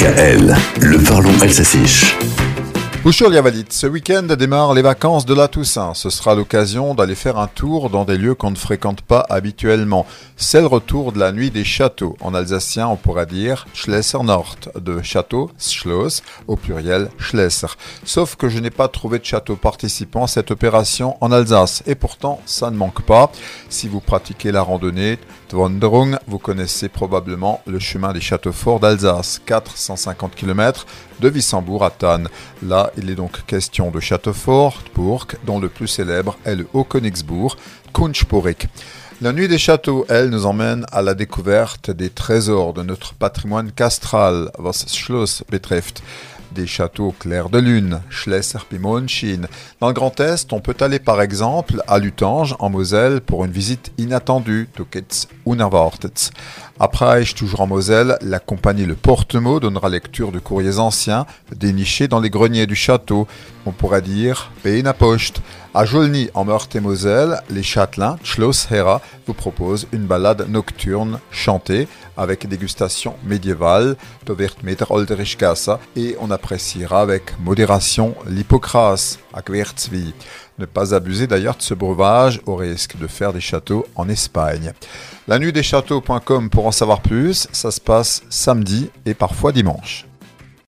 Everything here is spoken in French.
DKL, le parlons Alsaciche. Liavalit, ce week-end démarrent les vacances de la Toussaint. Ce sera l'occasion d'aller faire un tour dans des lieux qu'on ne fréquente pas habituellement. C'est le retour de la nuit des châteaux. En alsacien, on pourrait dire Schlesser Nord, de château, Schloss, au pluriel Schlesser. Sauf que je n'ai pas trouvé de château participant à cette opération en Alsace. Et pourtant, ça ne manque pas. Si vous pratiquez la randonnée Wanderung, vous connaissez probablement le chemin des châteaux forts d'Alsace, 450 km de Wissembourg à Tannes. Là, il est donc question de château fort, Burg, dont le plus célèbre est le Haut-Königsbourg, Kunschporik. La nuit des châteaux, elle, nous emmène à la découverte des trésors de notre patrimoine castral, was Schloss betrifft des châteaux clairs de lune, Schlesser Pimonschien. Dans le Grand Est, on peut aller par exemple à Lutange, en Moselle, pour une visite inattendue, Tukets Unerwartet. Après toujours en Moselle, la compagnie Le Porte-Mot donnera lecture de courriers anciens dénichés dans les greniers du château. On pourrait dire Peina Post. À Jolny, en Meurthe-et-Moselle, les châtelains, Schloss Hera, vous proposent une balade nocturne chantée avec dégustation médiévale, et on appréciera avec modération l'hypocrase, à Ne pas abuser d'ailleurs de ce breuvage au risque de faire des châteaux en Espagne. La nuit des châteaux.com pour en savoir plus, ça se passe samedi et parfois dimanche.